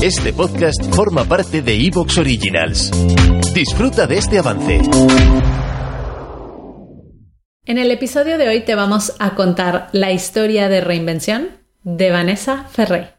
Este podcast forma parte de Evox Originals. Disfruta de este avance. En el episodio de hoy te vamos a contar la historia de reinvención de Vanessa Ferré.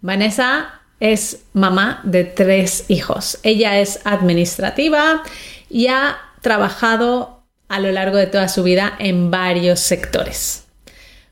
Vanessa es mamá de tres hijos. Ella es administrativa y ha trabajado a lo largo de toda su vida en varios sectores.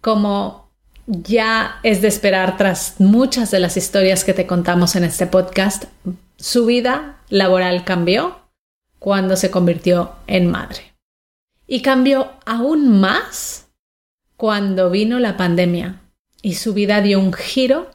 Como ya es de esperar tras muchas de las historias que te contamos en este podcast, su vida laboral cambió cuando se convirtió en madre. Y cambió aún más cuando vino la pandemia y su vida dio un giro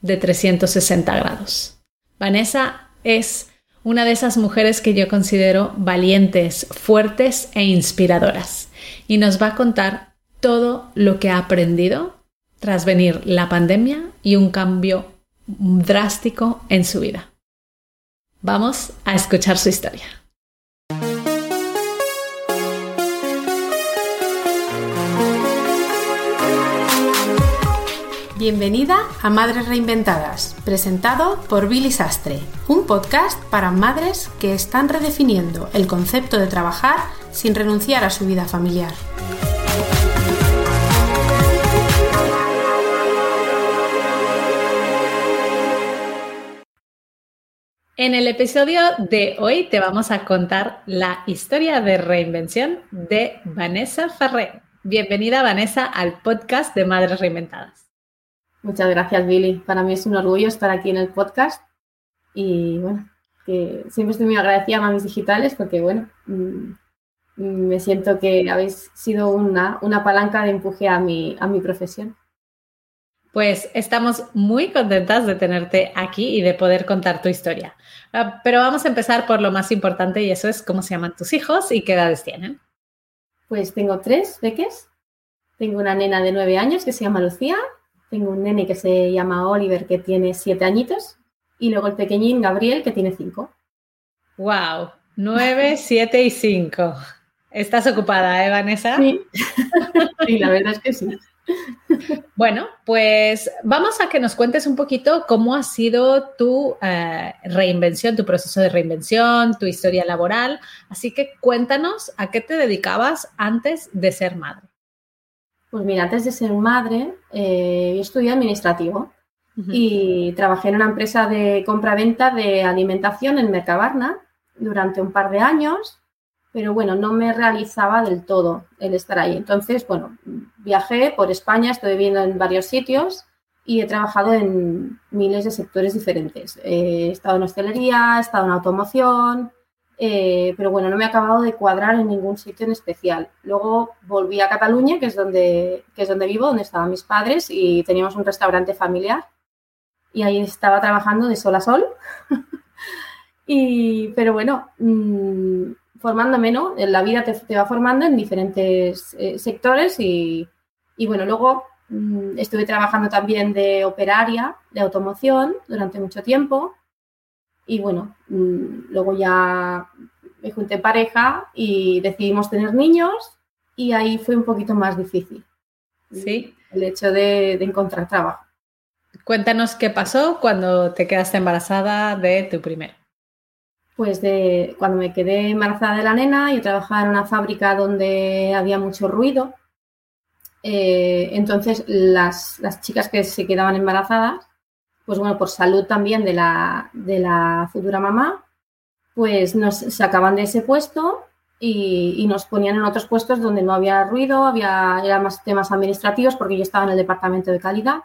de 360 grados. Vanessa es una de esas mujeres que yo considero valientes, fuertes e inspiradoras. Y nos va a contar todo lo que ha aprendido tras venir la pandemia y un cambio drástico en su vida. Vamos a escuchar su historia. Bienvenida a Madres Reinventadas, presentado por Billy Sastre, un podcast para madres que están redefiniendo el concepto de trabajar sin renunciar a su vida familiar. En el episodio de hoy te vamos a contar la historia de reinvención de Vanessa Ferré. Bienvenida Vanessa al podcast de Madres Reinventadas. Muchas gracias, Billy. Para mí es un orgullo estar aquí en el podcast y bueno, que siempre estoy muy agradecida a Mamis Digitales porque bueno, mm, me siento que habéis sido una, una palanca de empuje a mi, a mi profesión. Pues estamos muy contentas de tenerte aquí y de poder contar tu historia. Ah, pero vamos a empezar por lo más importante y eso es cómo se llaman tus hijos y qué edades tienen. Pues tengo tres peques. Tengo una nena de nueve años que se llama Lucía tengo un nene que se llama Oliver, que tiene siete añitos, y luego el pequeñín Gabriel, que tiene cinco. ¡Wow! Nueve, siete y cinco. ¿Estás ocupada, eh, Vanessa? Sí. sí, la verdad es que sí. Bueno, pues vamos a que nos cuentes un poquito cómo ha sido tu eh, reinvención, tu proceso de reinvención, tu historia laboral. Así que cuéntanos a qué te dedicabas antes de ser madre. Pues mira, antes de ser madre, eh, yo estudié administrativo y trabajé en una empresa de compra-venta de alimentación en Mercabarna durante un par de años, pero bueno, no me realizaba del todo el estar ahí. Entonces, bueno, viajé por España, estuve viviendo en varios sitios y he trabajado en miles de sectores diferentes. he estado en hostelería, he estado en automoción, eh, pero bueno, no me ha acabado de cuadrar en ningún sitio en especial. Luego volví a Cataluña, que es donde, que es donde vivo, donde estaban mis padres, y teníamos un restaurante familiar. Y ahí estaba trabajando de sol a sol. y, pero bueno, mmm, formándome, ¿no? La vida te, va formando en diferentes eh, sectores y, y, bueno, luego mmm, estuve trabajando también de operaria de automoción durante mucho tiempo y bueno, mm, luego ya me junté en pareja y decidimos tener niños y ahí fue un poquito más difícil. Sí. El hecho de, encontrar trabajo. Cuéntanos qué pasó cuando te quedaste embarazada de tu primero. Pues de cuando me quedé embarazada de la nena, yo trabajaba en una fábrica donde había mucho ruido. Eh, entonces las, las, chicas que se quedaban embarazadas pues bueno, por salud también de la, de la futura mamá, pues nos sacaban de ese puesto y, nos ponían en otros puestos donde no había ruido, había eran más temas administrativos porque yo estaba en el departamento de calidad.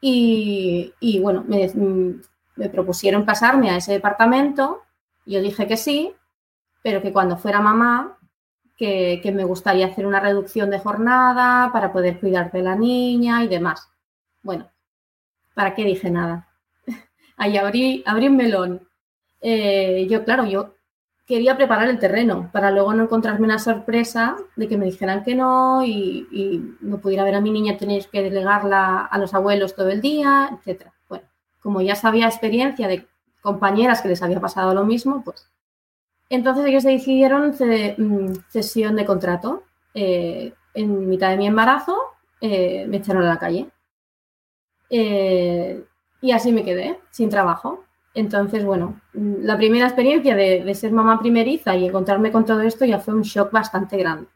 Y, bueno, me, me, propusieron pasarme a ese departamento. Yo dije que sí, pero que cuando fuera mamá, que, que me gustaría hacer una reducción de jornada para poder cuidar de la niña y demás. Bueno, ¿para qué dije nada? Ahí abrí, abrí un melón. Eh, yo, claro, yo quería preparar el terreno para luego no encontrarme una sorpresa de que me dijeran que no y, no pudiera ver a mi niña tener que delegarla a los abuelos todo el día, etcétera. Bueno, como ya sabía experiencia de compañeras que les había pasado lo mismo, pues entonces ellos decidieron mm, cesión de contrato. Eh, en mitad de mi embarazo eh, me echaron a la calle. Eh, Y así me quedé, sin trabajo. Entonces, bueno, la primera experiencia de, ser mamá primeriza y encontrarme con todo esto ya fue un shock bastante grande.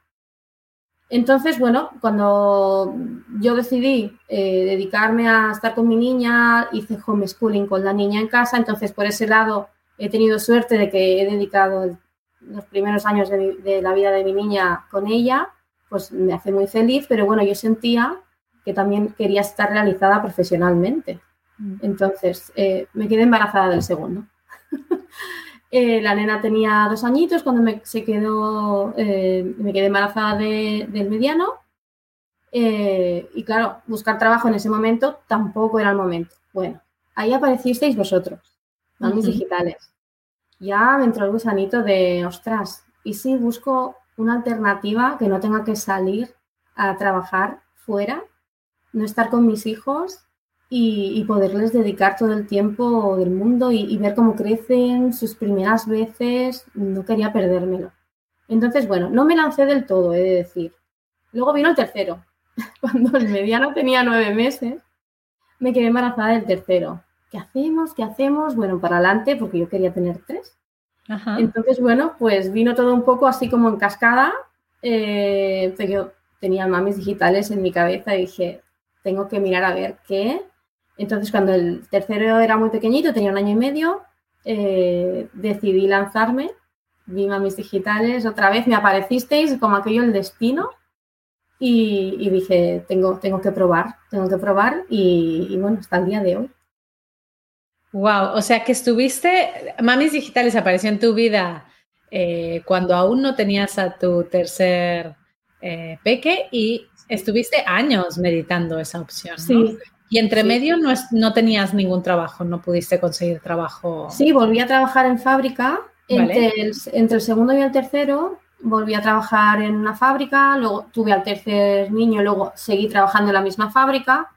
Entonces, bueno, cuando yo decidí eh, dedicarme a estar con mi niña, hice homeschooling con la niña en casa, entonces por ese lado he tenido suerte de que he dedicado los primeros años de, de la vida de mi niña con ella, pues me hace muy feliz, pero bueno, yo sentía que también quería estar realizada profesionalmente. Mm. Entonces, eh, me quedé embarazada del segundo. Eh, la nena tenía dos añitos cuando me, se quedó, eh, me quedé embarazada del mediano. y claro, buscar trabajo en ese momento tampoco era el momento. Bueno, ahí aparecisteis vosotros, mamis digitales. Ya me entró el gusanito de, ostras, ¿y si busco una alternativa que no tenga que salir a trabajar fuera, no estar con mis hijos y, poderles dedicar todo el tiempo del mundo y, ver cómo crecen sus primeras veces, no quería perdérmelo. Entonces, bueno, no me lancé del todo, he de decir. Luego vino el tercero. Cuando el mediano tenía nueve meses, me quedé embarazada del tercero. ¿Qué hacemos? ¿Qué hacemos? Bueno, para adelante, porque yo quería tener tres. Entonces, bueno, pues vino todo un poco así como en cascada. Eh, yo tenía mamis digitales en mi cabeza y dije, tengo que mirar a ver qué entonces, cuando el tercero era muy pequeñito, tenía un año y medio, eh, decidí lanzarme, vi mamis digitales, otra vez me aparecisteis como aquello el destino y, dije, tengo, tengo que probar, tengo que probar y, bueno, hasta el día de hoy. Wow, o sea que estuviste, Mamis Digitales apareció en tu vida eh, cuando aún no tenías a tu tercer eh, peque y estuviste años meditando esa opción. ¿no? Sí, y entre medio no, no tenías ningún trabajo, no pudiste conseguir trabajo. Sí, volví a trabajar en fábrica. Entre, el, entre, el, segundo y el tercero volví a trabajar en una fábrica, luego tuve al tercer niño, luego seguí trabajando en la misma fábrica,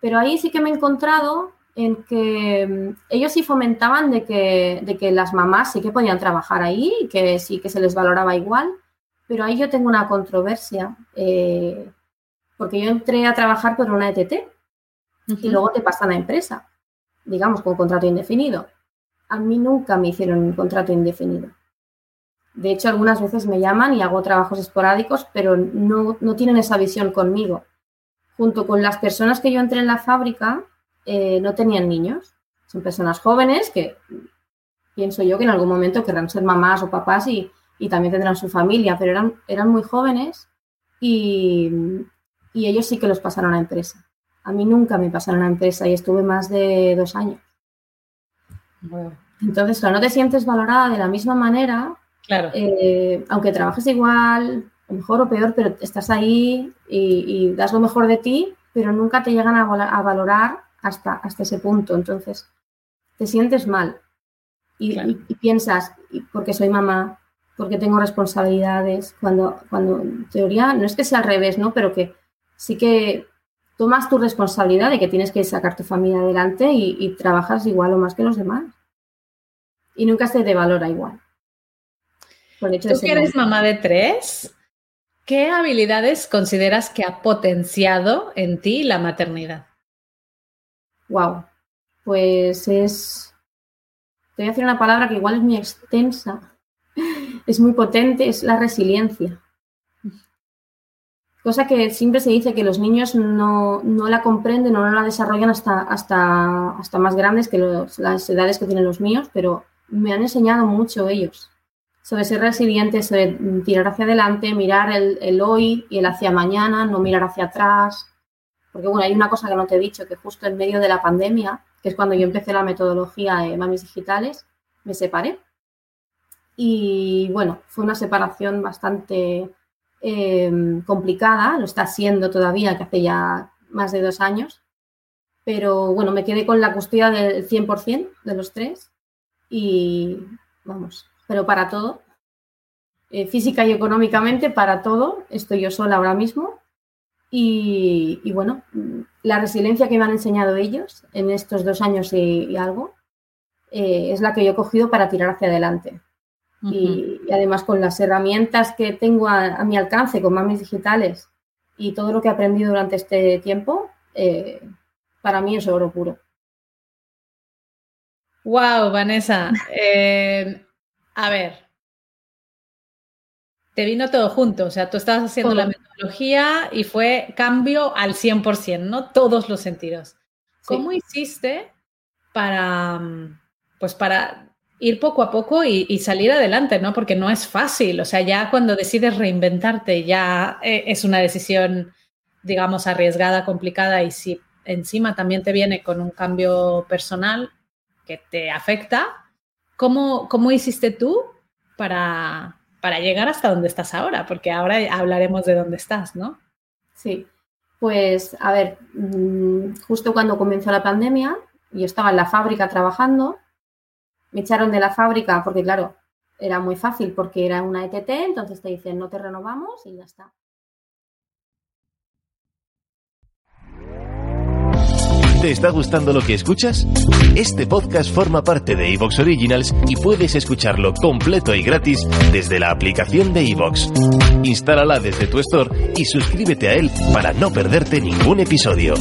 pero ahí sí que me he encontrado en que mm, ellos sí fomentaban de que, de que las mamás sí que podían trabajar ahí y que sí que se les valoraba igual, pero ahí yo tengo una controversia, eh, porque yo entré a trabajar por una ETT, y luego te pasan a empresa, digamos, con contrato indefinido. A mí nunca me hicieron un contrato indefinido. De hecho, algunas veces me llaman y hago trabajos esporádicos, pero no, tienen esa visión conmigo. Junto con las personas que yo entré en la fábrica, eh, no tenían niños. Son personas jóvenes que pienso yo que en algún momento querrán ser mamás o papás y, también tendrán su familia, pero eran, eran muy jóvenes y, y ellos sí que los pasaron a empresa. A mí nunca me pasaron a la empresa y estuve más de dos años. Entonces, claro, no te sientes valorada de la misma manera, claro. Eh, aunque trabajes igual, mejor o peor, pero estás ahí y, das lo mejor de ti, pero nunca te llegan a, valorar hasta, hasta ese punto. Entonces, te sientes mal y, y piensas, porque soy mamá, porque tengo responsabilidades, cuando, cuando en teoría no es que sea al revés, ¿no? Pero que sí que tomas tu responsabilidad de que tienes que sacar tu familia adelante y, trabajas igual o más que los demás. Y nunca se te valora igual. Por hecho Tú que eres mamá de tres, ¿qué habilidades consideras que ha potenciado en ti la maternidad? Wow, pues es. Te voy a decir una palabra que igual es muy extensa, es muy potente, es la resiliencia. Cosa que siempre se dice que los niños no, la comprenden o no la desarrollan hasta, hasta, hasta más grandes que las edades que tienen los míos, pero me han enseñado mucho ellos sobre ser resilientes, sobre tirar hacia adelante, mirar el, hoy y el hacia mañana, no mirar hacia atrás. Porque bueno, hay una cosa que no te he dicho, que justo en medio de la pandemia, que es cuando yo empecé la metodología de mamis digitales, me separé. Y bueno, fue una separación bastante Em, complicada, lo está siendo todavía, que hace ya más de dos años, pero bueno, me quedé con la custodia del 100% de los tres y vamos, pero para todo, eh, física y económicamente, para todo, estoy yo sola ahora mismo y, bueno, la resiliencia que me han enseñado ellos en estos dos años y, algo eh, es la que yo he cogido para tirar hacia adelante y, además con las herramientas que tengo a, mi alcance con mamis digitales y todo lo que he aprendido durante este tiempo, eh, para mí es oro puro. Wow, Vanessa. Eh, a ver. Te vino todo junto, o sea, tú estabas haciendo la metodología y fue cambio al 100%, ¿no? Todos los sentidos. ¿Cómo hiciste para, pues para ir poco a poco y, salir adelante, ¿no? Porque no es fácil, o sea, ya cuando decides reinventarte ya eh, es una decisión, digamos, arriesgada, complicada y si encima también te viene con un cambio personal que te afecta, ¿cómo, cómo hiciste tú para, para llegar hasta donde estás ahora? Porque ahora hablaremos de dónde estás, ¿no? Sí, pues a ver, mm, justo cuando comenzó la pandemia, yo estaba en la fábrica trabajando me echaron de la fábrica porque, claro, era muy fácil porque era una ETT, entonces te dicen no te renovamos y ya está. ¿Te está gustando lo que escuchas? Este podcast forma parte de Evox Originals y puedes escucharlo completo y gratis desde la aplicación de Evox. Instálala desde tu store y suscríbete a él para no perderte ningún episodio.